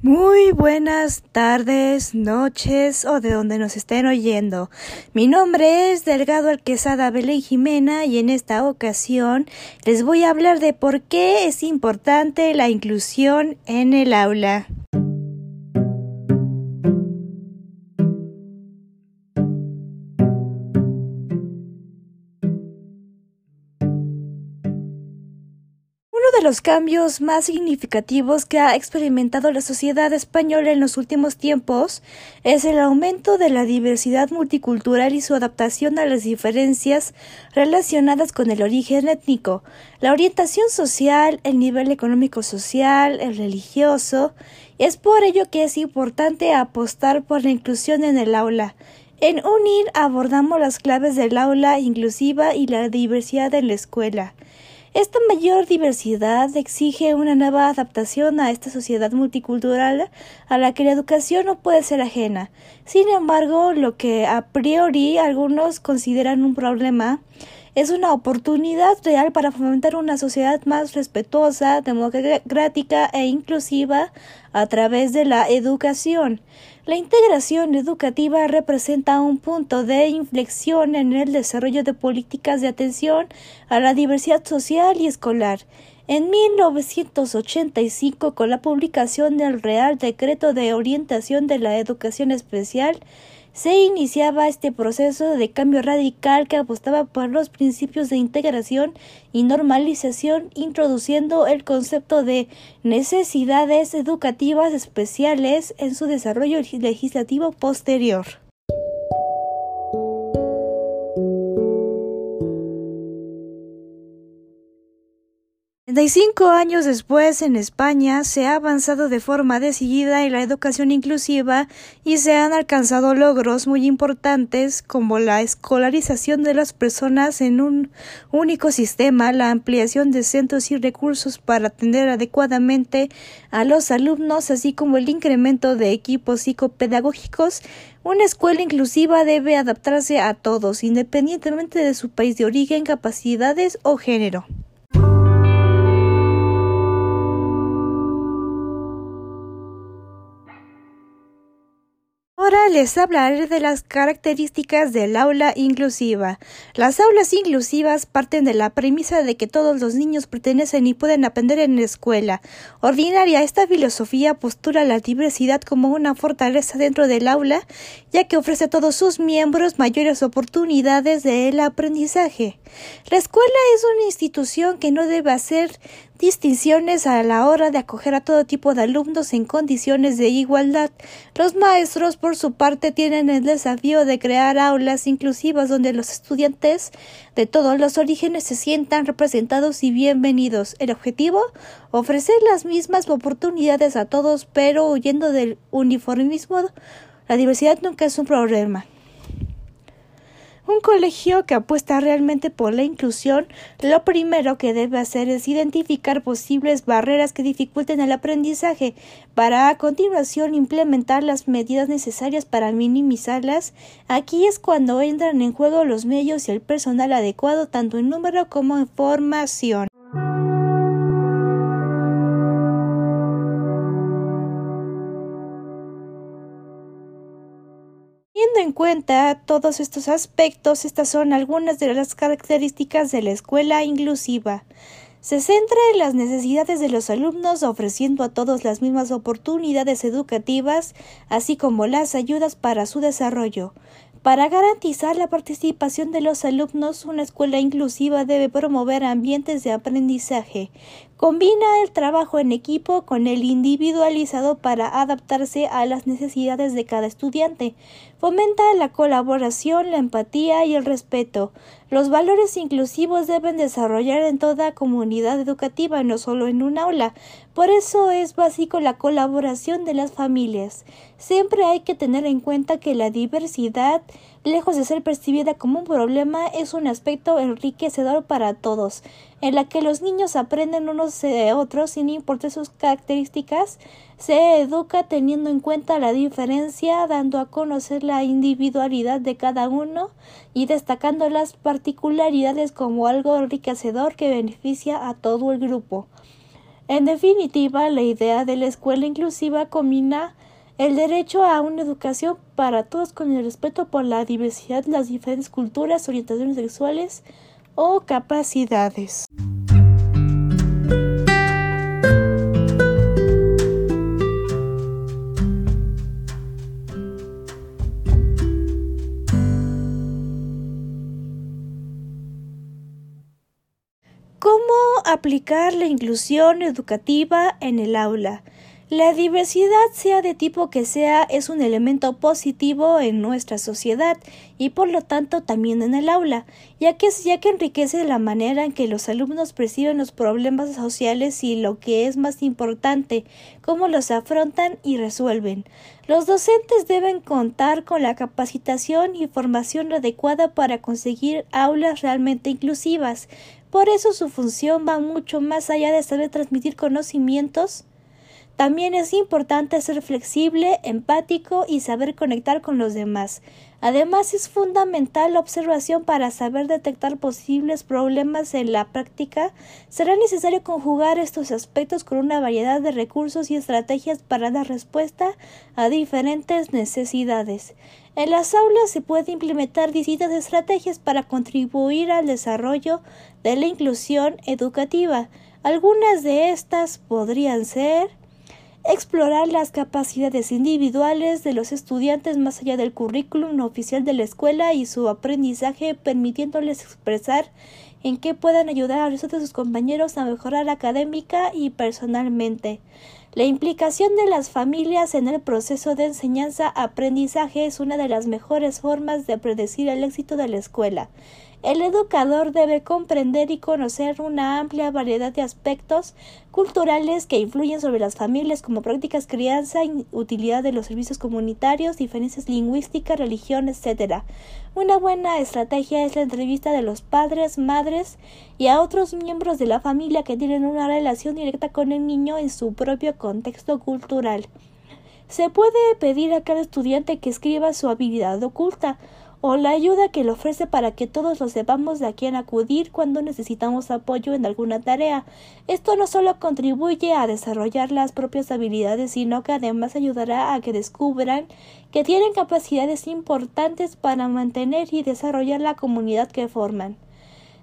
Muy buenas tardes, noches o de donde nos estén oyendo. Mi nombre es Delgado Alquesada Belén Jimena y en esta ocasión les voy a hablar de por qué es importante la inclusión en el aula. De los cambios más significativos que ha experimentado la sociedad española en los últimos tiempos es el aumento de la diversidad multicultural y su adaptación a las diferencias relacionadas con el origen étnico, la orientación social, el nivel económico social, el religioso. Es por ello que es importante apostar por la inclusión en el aula. En UNIR abordamos las claves del aula inclusiva y la diversidad en la escuela. Esta mayor diversidad exige una nueva adaptación a esta sociedad multicultural a la que la educación no puede ser ajena. Sin embargo, lo que a priori algunos consideran un problema es una oportunidad real para fomentar una sociedad más respetuosa, democrática e inclusiva a través de la educación. La integración educativa representa un punto de inflexión en el desarrollo de políticas de atención a la diversidad social y escolar. En 1985, con la publicación del Real Decreto de Orientación de la Educación Especial, se iniciaba este proceso de cambio radical que apostaba por los principios de integración y normalización, introduciendo el concepto de necesidades educativas especiales en su desarrollo legislativo posterior. Cinco años después, en España, se ha avanzado de forma decidida en la educación inclusiva y se han alcanzado logros muy importantes como la escolarización de las personas en un único sistema, la ampliación de centros y recursos para atender adecuadamente a los alumnos, así como el incremento de equipos psicopedagógicos. Una escuela inclusiva debe adaptarse a todos, independientemente de su país de origen, capacidades o género. Ahora les hablaré de las características del aula inclusiva. Las aulas inclusivas parten de la premisa de que todos los niños pertenecen y pueden aprender en la escuela. Ordinaria, esta filosofía postura la diversidad como una fortaleza dentro del aula, ya que ofrece a todos sus miembros mayores oportunidades del aprendizaje. La escuela es una institución que no debe hacer distinciones a la hora de acoger a todo tipo de alumnos en condiciones de igualdad. Los maestros, por su parte, tienen el desafío de crear aulas inclusivas donde los estudiantes de todos los orígenes se sientan representados y bienvenidos. El objetivo, ofrecer las mismas oportunidades a todos, pero huyendo del uniformismo. La diversidad nunca es un problema. Un colegio que apuesta realmente por la inclusión, lo primero que debe hacer es identificar posibles barreras que dificulten el aprendizaje, para a continuación implementar las medidas necesarias para minimizarlas. Aquí es cuando entran en juego los medios y el personal adecuado tanto en número como en formación. Teniendo en cuenta todos estos aspectos, estas son algunas de las características de la escuela inclusiva. Se centra en las necesidades de los alumnos ofreciendo a todos las mismas oportunidades educativas, así como las ayudas para su desarrollo. Para garantizar la participación de los alumnos, una escuela inclusiva debe promover ambientes de aprendizaje. Combina el trabajo en equipo con el individualizado para adaptarse a las necesidades de cada estudiante. Fomenta la colaboración, la empatía y el respeto. Los valores inclusivos deben desarrollar en toda comunidad educativa, no solo en un aula. Por eso es básico la colaboración de las familias. Siempre hay que tener en cuenta que la diversidad, lejos de ser percibida como un problema, es un aspecto enriquecedor para todos, en la que los niños aprenden unos de otros sin importar sus características, se educa teniendo en cuenta la diferencia, dando a conocer la individualidad de cada uno y destacando las particularidades como algo enriquecedor que beneficia a todo el grupo. En definitiva, la idea de la escuela inclusiva combina el derecho a una educación para todos con el respeto por la diversidad, las diferentes culturas, orientaciones sexuales o capacidades. ¿Cómo aplicar la inclusión educativa en el aula? La diversidad, sea de tipo que sea, es un elemento positivo en nuestra sociedad y por lo tanto también en el aula, ya que, ya que enriquece la manera en que los alumnos perciben los problemas sociales y lo que es más importante, cómo los afrontan y resuelven. Los docentes deben contar con la capacitación y formación adecuada para conseguir aulas realmente inclusivas. Por eso su función va mucho más allá de saber transmitir conocimientos, también es importante ser flexible, empático y saber conectar con los demás. Además, es fundamental la observación para saber detectar posibles problemas en la práctica. Será necesario conjugar estos aspectos con una variedad de recursos y estrategias para dar respuesta a diferentes necesidades. En las aulas se puede implementar distintas estrategias para contribuir al desarrollo de la inclusión educativa. Algunas de estas podrían ser explorar las capacidades individuales de los estudiantes más allá del currículum oficial de la escuela y su aprendizaje, permitiéndoles expresar en qué puedan ayudar a los de sus compañeros a mejorar académica y personalmente. La implicación de las familias en el proceso de enseñanza-aprendizaje es una de las mejores formas de predecir el éxito de la escuela. El educador debe comprender y conocer una amplia variedad de aspectos culturales que influyen sobre las familias como prácticas crianza, utilidad de los servicios comunitarios, diferencias lingüísticas, religión, etc. Una buena estrategia es la entrevista de los padres, madres y a otros miembros de la familia que tienen una relación directa con el niño en su propio contexto cultural. Se puede pedir a cada estudiante que escriba su habilidad oculta o la ayuda que le ofrece para que todos lo sepamos de a quién acudir cuando necesitamos apoyo en alguna tarea. Esto no solo contribuye a desarrollar las propias habilidades, sino que además ayudará a que descubran que tienen capacidades importantes para mantener y desarrollar la comunidad que forman.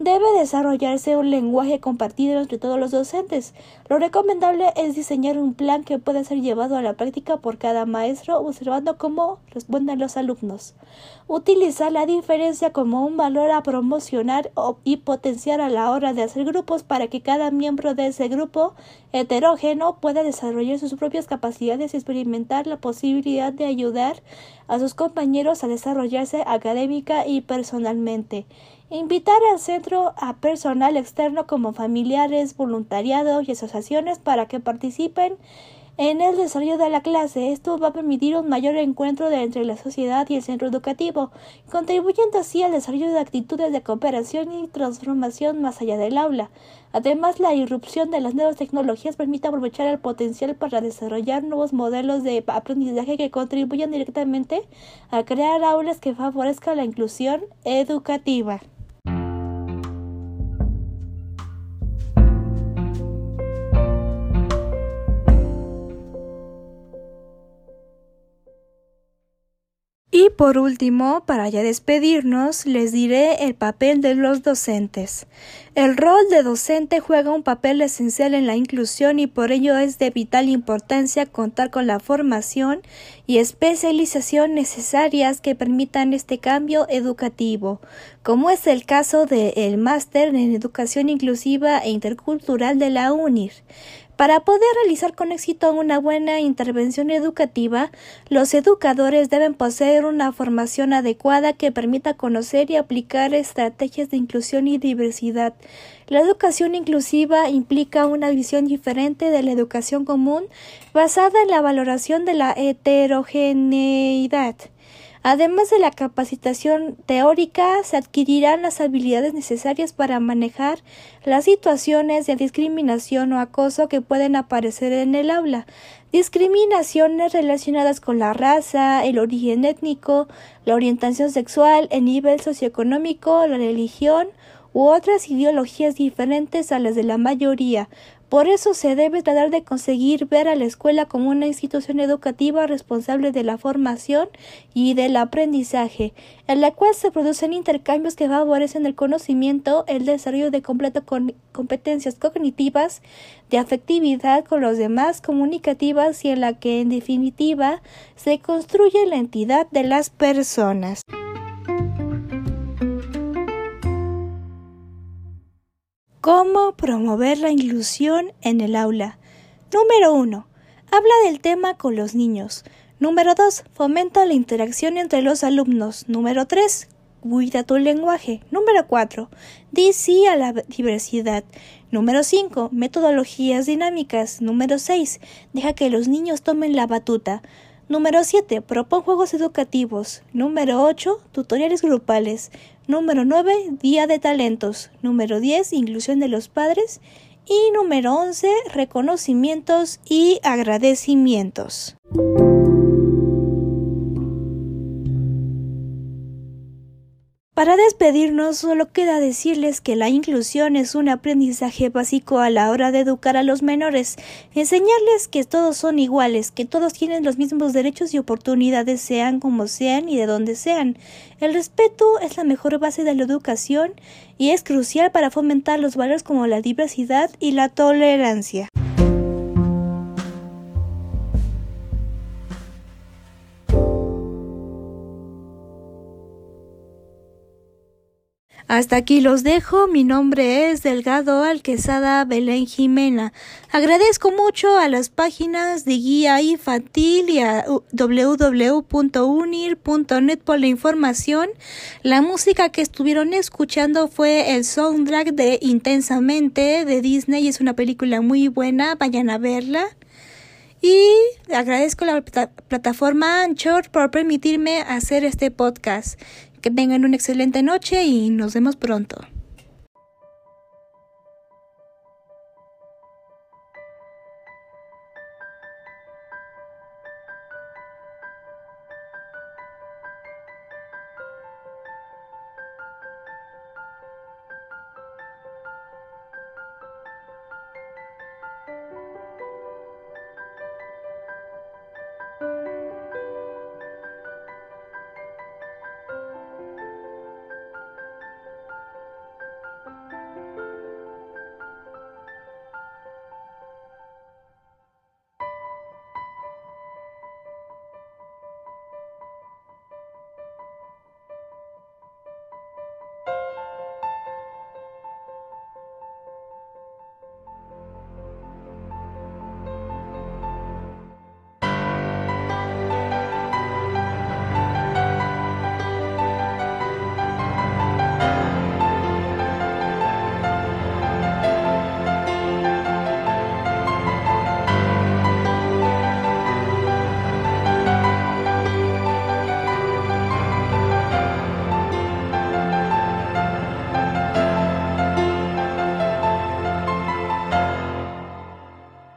Debe desarrollarse un lenguaje compartido entre todos los docentes. Lo recomendable es diseñar un plan que pueda ser llevado a la práctica por cada maestro observando cómo responden los alumnos. Utilizar la diferencia como un valor a promocionar y potenciar a la hora de hacer grupos para que cada miembro de ese grupo heterógeno pueda desarrollar sus propias capacidades y experimentar la posibilidad de ayudar a sus compañeros a desarrollarse académica y personalmente. Invitar al centro a personal externo como familiares, voluntariados y asociaciones para que participen en el desarrollo de la clase. Esto va a permitir un mayor encuentro entre la sociedad y el centro educativo, contribuyendo así al desarrollo de actitudes de cooperación y transformación más allá del aula. Además, la irrupción de las nuevas tecnologías permite aprovechar el potencial para desarrollar nuevos modelos de aprendizaje que contribuyan directamente a crear aulas que favorezcan la inclusión educativa. Por último, para ya despedirnos, les diré el papel de los docentes. El rol de docente juega un papel esencial en la inclusión y por ello es de vital importancia contar con la formación y especialización necesarias que permitan este cambio educativo, como es el caso del Máster en Educación Inclusiva e Intercultural de la UNIR. Para poder realizar con éxito una buena intervención educativa, los educadores deben poseer una formación adecuada que permita conocer y aplicar estrategias de inclusión y diversidad. La educación inclusiva implica una visión diferente de la educación común basada en la valoración de la heterogeneidad. Además de la capacitación teórica, se adquirirán las habilidades necesarias para manejar las situaciones de discriminación o acoso que pueden aparecer en el aula. Discriminaciones relacionadas con la raza, el origen étnico, la orientación sexual, el nivel socioeconómico, la religión u otras ideologías diferentes a las de la mayoría, por eso se debe tratar de conseguir ver a la escuela como una institución educativa responsable de la formación y del aprendizaje, en la cual se producen intercambios que favorecen el conocimiento, el desarrollo de completas competencias cognitivas, de afectividad con los demás, comunicativas y en la que en definitiva se construye la entidad de las personas. ¿Cómo promover la inclusión en el aula? Número 1. Habla del tema con los niños. Número 2. Fomenta la interacción entre los alumnos. Número 3. Cuida tu lenguaje. Número 4. Di sí a la diversidad. Número 5. Metodologías dinámicas. Número 6. Deja que los niños tomen la batuta. Número 7. Propon juegos educativos. Número 8. Tutoriales grupales. Número 9. Día de talentos. Número 10. Inclusión de los padres. Y número 11. Reconocimientos y agradecimientos. Para despedirnos, solo queda decirles que la inclusión es un aprendizaje básico a la hora de educar a los menores, enseñarles que todos son iguales, que todos tienen los mismos derechos y oportunidades, sean como sean y de donde sean. El respeto es la mejor base de la educación y es crucial para fomentar los valores como la diversidad y la tolerancia. Hasta aquí los dejo. Mi nombre es Delgado Alquesada Belén Jimena. Agradezco mucho a las páginas de guía infantil y a www.unir.net por la información. La música que estuvieron escuchando fue el soundtrack de Intensamente de Disney. Es una película muy buena. Vayan a verla. Y agradezco a la plataforma Anchor por permitirme hacer este podcast. Que tengan una excelente noche y nos vemos pronto.